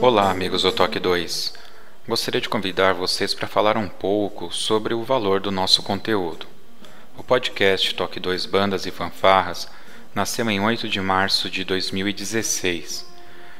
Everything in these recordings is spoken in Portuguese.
Olá, amigos do Toque 2. Gostaria de convidar vocês para falar um pouco sobre o valor do nosso conteúdo. O podcast Toque 2 Bandas e Fanfarras nasceu em 8 de março de 2016.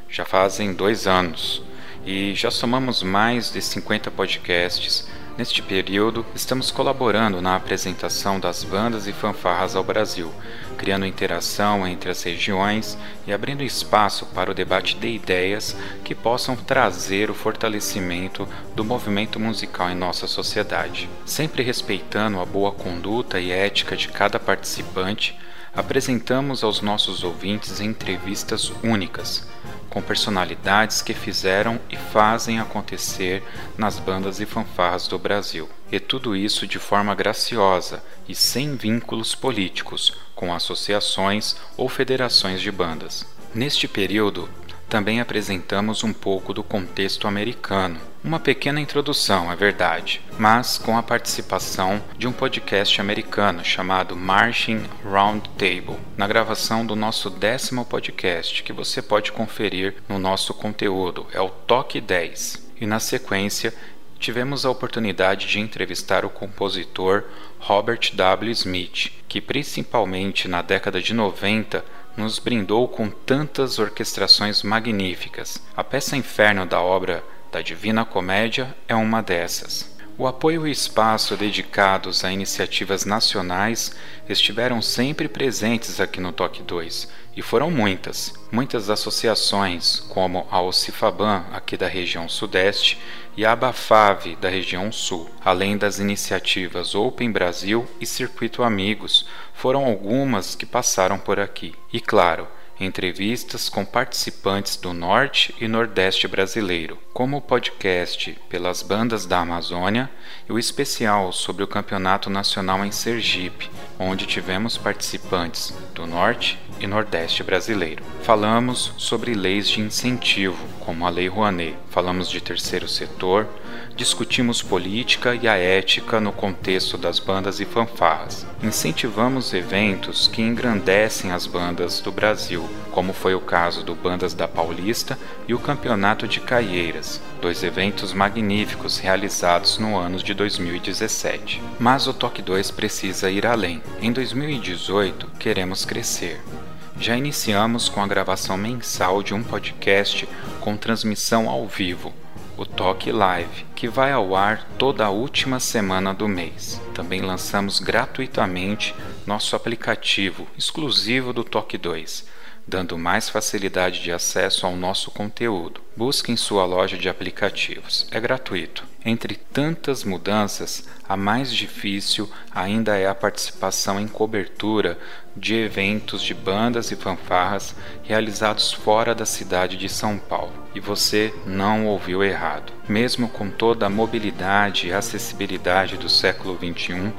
Já fazem dois anos e já somamos mais de 50 podcasts Neste período, estamos colaborando na apresentação das bandas e fanfarras ao Brasil, criando interação entre as regiões e abrindo espaço para o debate de ideias que possam trazer o fortalecimento do movimento musical em nossa sociedade. Sempre respeitando a boa conduta e ética de cada participante, apresentamos aos nossos ouvintes entrevistas únicas com personalidades que fizeram e fazem acontecer nas bandas e fanfarras do Brasil. E tudo isso de forma graciosa e sem vínculos políticos com associações ou federações de bandas. Neste período, também apresentamos um pouco do contexto americano. Uma pequena introdução, é verdade, mas com a participação de um podcast americano chamado Marching Roundtable, na gravação do nosso décimo podcast, que você pode conferir no nosso conteúdo, é o Toque 10. E na sequência, tivemos a oportunidade de entrevistar o compositor Robert W. Smith, que principalmente na década de 90 nos brindou com tantas orquestrações magníficas. A peça Inferno da obra da Divina Comédia é uma dessas. O apoio e espaço dedicados a iniciativas nacionais estiveram sempre presentes aqui no Toque 2, e foram muitas. Muitas associações, como a Ocifaban, aqui da região Sudeste, e a Abafave, da região Sul, além das iniciativas Open Brasil e Circuito Amigos, foram algumas que passaram por aqui. E claro, entrevistas com participantes do Norte e Nordeste brasileiro, como o podcast pelas bandas da Amazônia e o especial sobre o Campeonato Nacional em Sergipe, onde tivemos participantes do Norte e Nordeste brasileiro. Falamos sobre leis de incentivo, como a Lei Rouanet. Falamos de terceiro setor, discutimos política e a ética no contexto das bandas e fanfarras. Incentivamos eventos que engrandecem as bandas do Brasil, como foi o caso do Bandas da Paulista e o Campeonato de Caieiras, dois eventos magníficos realizados no ano de 2017. Mas o Toque 2 precisa ir além. Em 2018, queremos crescer. Já iniciamos com a gravação mensal de um podcast com transmissão ao vivo o Toque Live, que vai ao ar toda a última semana do mês. Também lançamos gratuitamente nosso aplicativo exclusivo do Toque 2, dando mais facilidade de acesso ao nosso conteúdo. Busque em sua loja de aplicativos. É gratuito. Entre tantas mudanças, a mais difícil ainda é a participação em cobertura de eventos de bandas e fanfarras realizados fora da cidade de São Paulo. E você não ouviu errado. Mesmo com toda a mobilidade e acessibilidade do século XXI,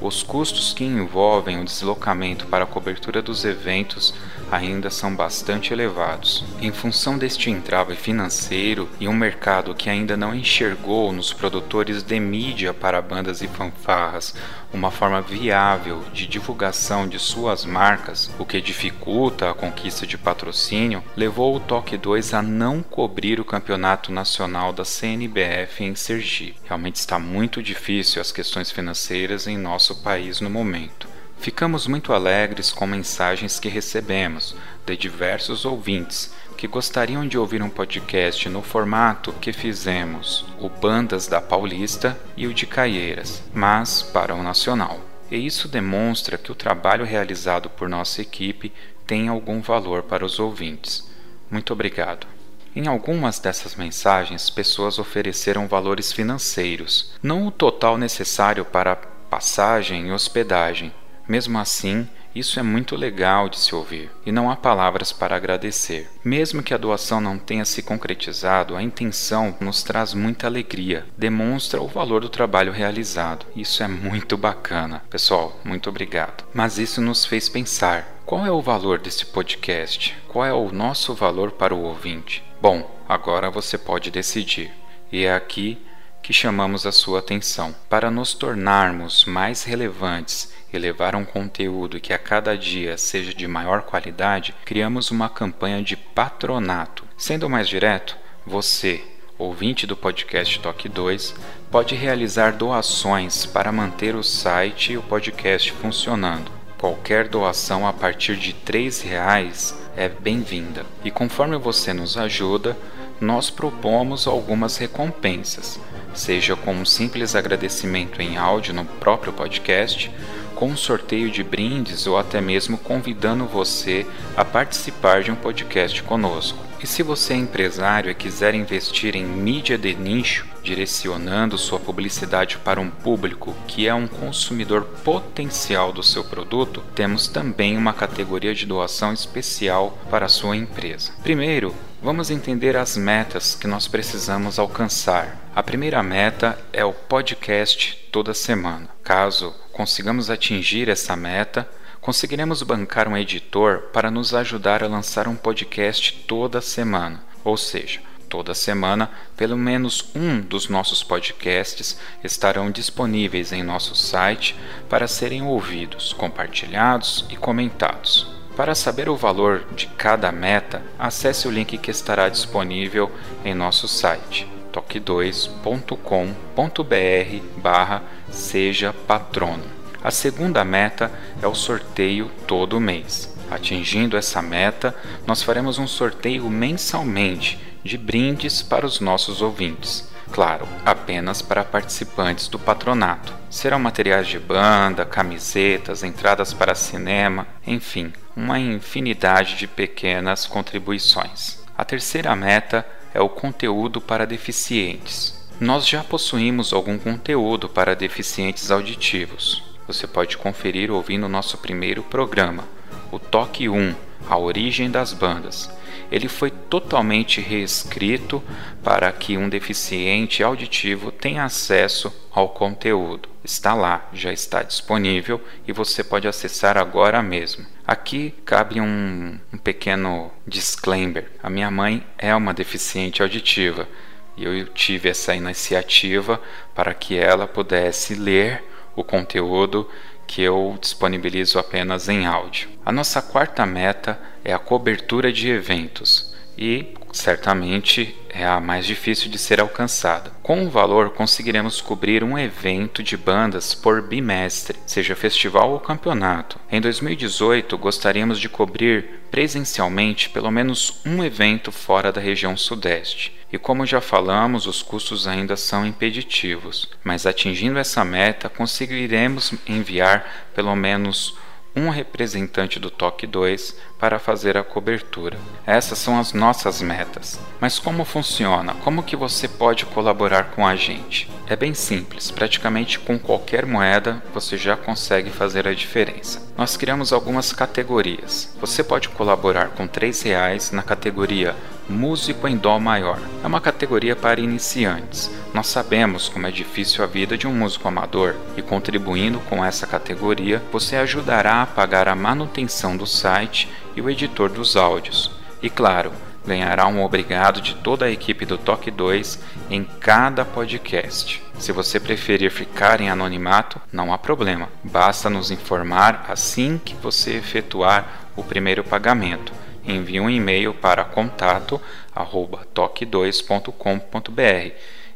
os custos que envolvem o deslocamento para a cobertura dos eventos ainda são bastante elevados. Em função deste entrave financeiro e um mercado que ainda não enxergou nos produtores de mídia para bandas e fanfarras uma forma viável de divulgação de suas marcas, o que dificulta a conquista de patrocínio, levou o Toque 2 a não cobrir o campeonato nacional da CNBF em Sergipe. Realmente está muito difícil as questões financeiras em nosso país no momento. Ficamos muito alegres com mensagens que recebemos de diversos ouvintes que gostariam de ouvir um podcast no formato que fizemos, o Bandas da Paulista e o de Caieiras, mas para o nacional. E isso demonstra que o trabalho realizado por nossa equipe tem algum valor para os ouvintes. Muito obrigado. Em algumas dessas mensagens, pessoas ofereceram valores financeiros, não o total necessário para passagem e hospedagem. Mesmo assim, Isso é muito legal de se ouvir e não há palavras para agradecer. Mesmo que a doação não tenha se concretizado, a intenção nos traz muita alegria, demonstra o valor do trabalho realizado. Isso é muito bacana. Pessoal, muito obrigado. Mas isso nos fez pensar: qual é o valor desse podcast? Qual é o nosso valor para o ouvinte? Bom, agora você pode decidir. E é aqui que chamamos a sua atenção. Para nos tornarmos mais relevantes e levar um conteúdo que a cada dia seja de maior qualidade, criamos uma campanha de patronato. Sendo mais direto, você, ouvinte do podcast Toque 2, pode realizar doações para manter o site e o podcast funcionando. Qualquer doação a partir de R$ reais é bem-vinda. E conforme você nos ajuda, nós propomos algumas recompensas seja com um simples agradecimento em áudio no próprio podcast, com um sorteio de brindes ou até mesmo convidando você a participar de um podcast conosco. E se você é empresário e quiser investir em mídia de nicho, direcionando sua publicidade para um público que é um consumidor potencial do seu produto, temos também uma categoria de doação especial para a sua empresa. Primeiro, Vamos entender as metas que nós precisamos alcançar. A primeira meta é o podcast toda semana. Caso consigamos atingir essa meta, conseguiremos bancar um editor para nos ajudar a lançar um podcast toda semana. Ou seja, toda semana, pelo menos um dos nossos podcasts estarão disponíveis em nosso site para serem ouvidos, compartilhados e comentados. Para saber o valor de cada meta, acesse o link que estará disponível em nosso site toque2.com.br barra seja patrono. A segunda meta é o sorteio todo mês. Atingindo essa meta, nós faremos um sorteio mensalmente de brindes para os nossos ouvintes. Claro, apenas para participantes do patronato. Serão materiais de banda, camisetas, entradas para cinema, enfim, uma infinidade de pequenas contribuições. A terceira meta é o conteúdo para deficientes. Nós já possuímos algum conteúdo para deficientes auditivos. Você pode conferir ouvindo nosso primeiro programa, o Toque 1 A Origem das Bandas ele foi totalmente reescrito para que um deficiente auditivo tenha acesso ao conteúdo. Está lá, já está disponível e você pode acessar agora mesmo. Aqui cabe um, um pequeno disclaimer: a minha mãe é uma deficiente auditiva e eu tive essa iniciativa para que ela pudesse ler o conteúdo que eu disponibilizo apenas em áudio. A nossa quarta meta é a cobertura de eventos e certamente é a mais difícil de ser alcançada. Com o valor, conseguiremos cobrir um evento de bandas por bimestre, seja festival ou campeonato. Em 2018, gostaríamos de cobrir presencialmente pelo menos um evento fora da região Sudeste. E como já falamos, os custos ainda são impeditivos, mas atingindo essa meta, conseguiremos enviar pelo menos um representante do Toque 2 para fazer a cobertura. Essas são as nossas metas. Mas como funciona? Como que você pode colaborar com a gente? É bem simples, praticamente com qualquer moeda você já consegue fazer a diferença. Nós criamos algumas categorias. Você pode colaborar com R$ reais na categoria Músico em Dó Maior. É uma categoria para iniciantes. Nós sabemos como é difícil a vida de um músico amador e contribuindo com essa categoria, você ajudará a pagar a manutenção do site e o editor dos áudios. E claro, ganhará um obrigado de toda a equipe do Toque 2 em cada podcast. Se você preferir ficar em anonimato, não há problema. Basta nos informar assim que você efetuar o primeiro pagamento envie um e-mail para contato@toque2.com.br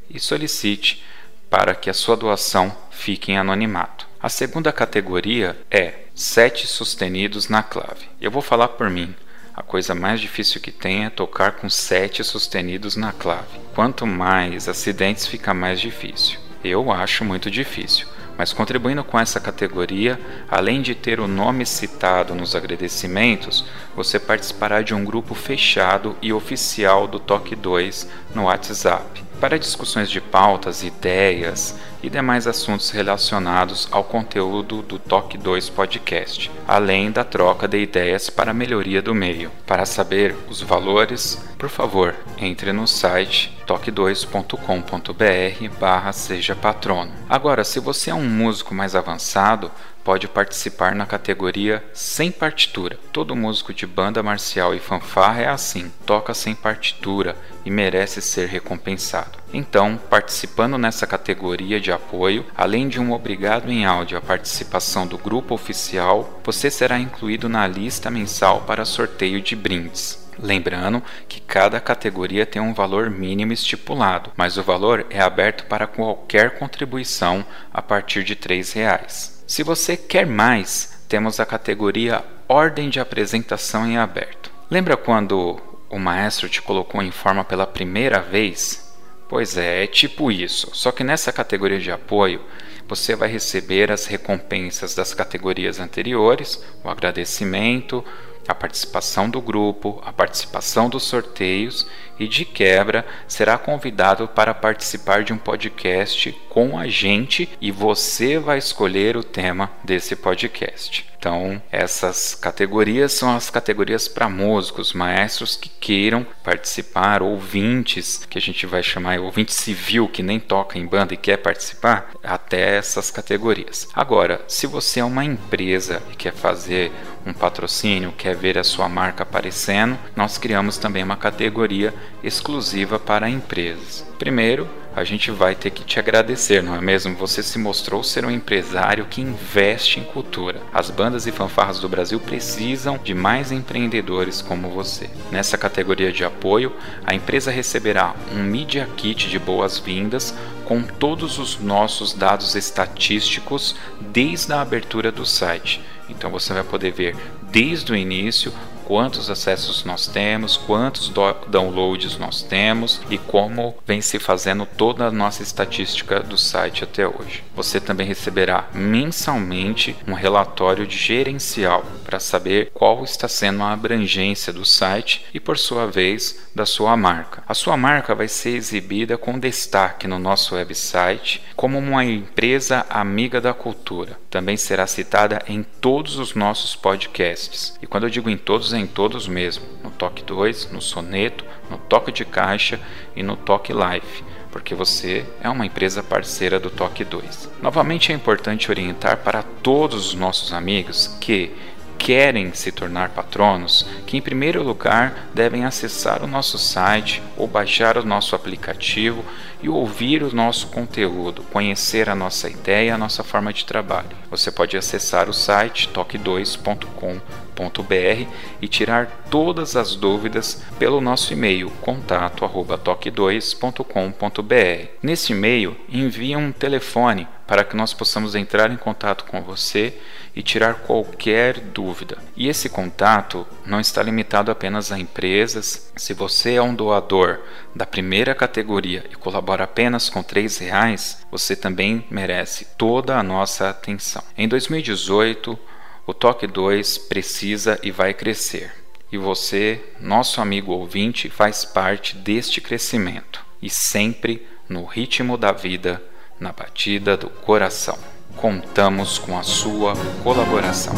e solicite para que a sua doação fique em anonimato. A segunda categoria é sete sustenidos na clave. Eu vou falar por mim. A coisa mais difícil que tem é tocar com sete sustenidos na clave. Quanto mais acidentes, fica mais difícil. Eu acho muito difícil mas contribuindo com essa categoria, além de ter o nome citado nos agradecimentos, você participará de um grupo fechado e oficial do Toque 2 no WhatsApp. Para discussões de pautas, ideias e demais assuntos relacionados ao conteúdo do Toque 2 Podcast, além da troca de ideias para a melhoria do meio. Para saber os valores, por favor, entre no site toque2.com.br barra seja patrono. Agora, se você é um músico mais avançado, pode participar na categoria sem partitura. Todo músico de banda marcial e fanfarra é assim, toca sem partitura e merece ser recompensado. Então, participando nessa categoria de apoio, além de um obrigado em áudio à participação do grupo oficial, você será incluído na lista mensal para sorteio de brindes. Lembrando que cada categoria tem um valor mínimo estipulado, mas o valor é aberto para qualquer contribuição a partir de R$ reais. Se você quer mais, temos a categoria Ordem de Apresentação em Aberto. Lembra quando o maestro te colocou em forma pela primeira vez? Pois é, é tipo isso. Só que nessa categoria de apoio, você vai receber as recompensas das categorias anteriores, o agradecimento, a participação do grupo, a participação dos sorteios e, de quebra, será convidado para participar de um podcast com a gente e você vai escolher o tema desse podcast. Então, essas categorias são as categorias para músicos, maestros que queiram participar, ouvintes, que a gente vai chamar ouvinte civil que nem toca em banda e quer participar, até essas categorias. Agora, se você é uma empresa e quer fazer um patrocínio, quer ver a sua marca aparecendo, nós criamos também uma categoria exclusiva para empresas. Primeiro, a gente vai ter que te agradecer, não é mesmo? Você se mostrou ser um empresário que investe em cultura. As bandas e fanfarras do Brasil precisam de mais empreendedores como você. Nessa categoria de apoio, a empresa receberá um Media Kit de boas-vindas com todos os nossos dados estatísticos desde a abertura do site. Então você vai poder ver desde o início quantos acessos nós temos, quantos downloads nós temos e como vem se fazendo toda a nossa estatística do site até hoje. Você também receberá mensalmente um relatório gerencial para saber qual está sendo a abrangência do site e, por sua vez, da sua marca. A sua marca vai ser exibida com destaque no nosso website como uma empresa amiga da cultura. Também será citada em todos os nossos podcasts. E quando eu digo em todos, é em todos mesmo: no Toque 2, no Soneto, no Toque de Caixa e no Toque Life porque você é uma empresa parceira do Toque 2. Novamente é importante orientar para todos os nossos amigos que querem se tornar patronos, que em primeiro lugar devem acessar o nosso site ou baixar o nosso aplicativo e ouvir o nosso conteúdo, conhecer a nossa ideia e a nossa forma de trabalho. Você pode acessar o site toque2.com.br e tirar todas as dúvidas pelo nosso e-mail contato@toque2.com.br. Nesse e-mail, envie um telefone para que nós possamos entrar em contato com você e tirar qualquer dúvida. E esse contato não está limitado apenas a empresas. Se você é um doador da primeira categoria e colabora apenas com R$ reais, você também merece toda a nossa atenção. Em 2018, o Toque 2 precisa e vai crescer. E você, nosso amigo ouvinte, faz parte deste crescimento e sempre no ritmo da vida na batida do coração. Contamos com a sua colaboração.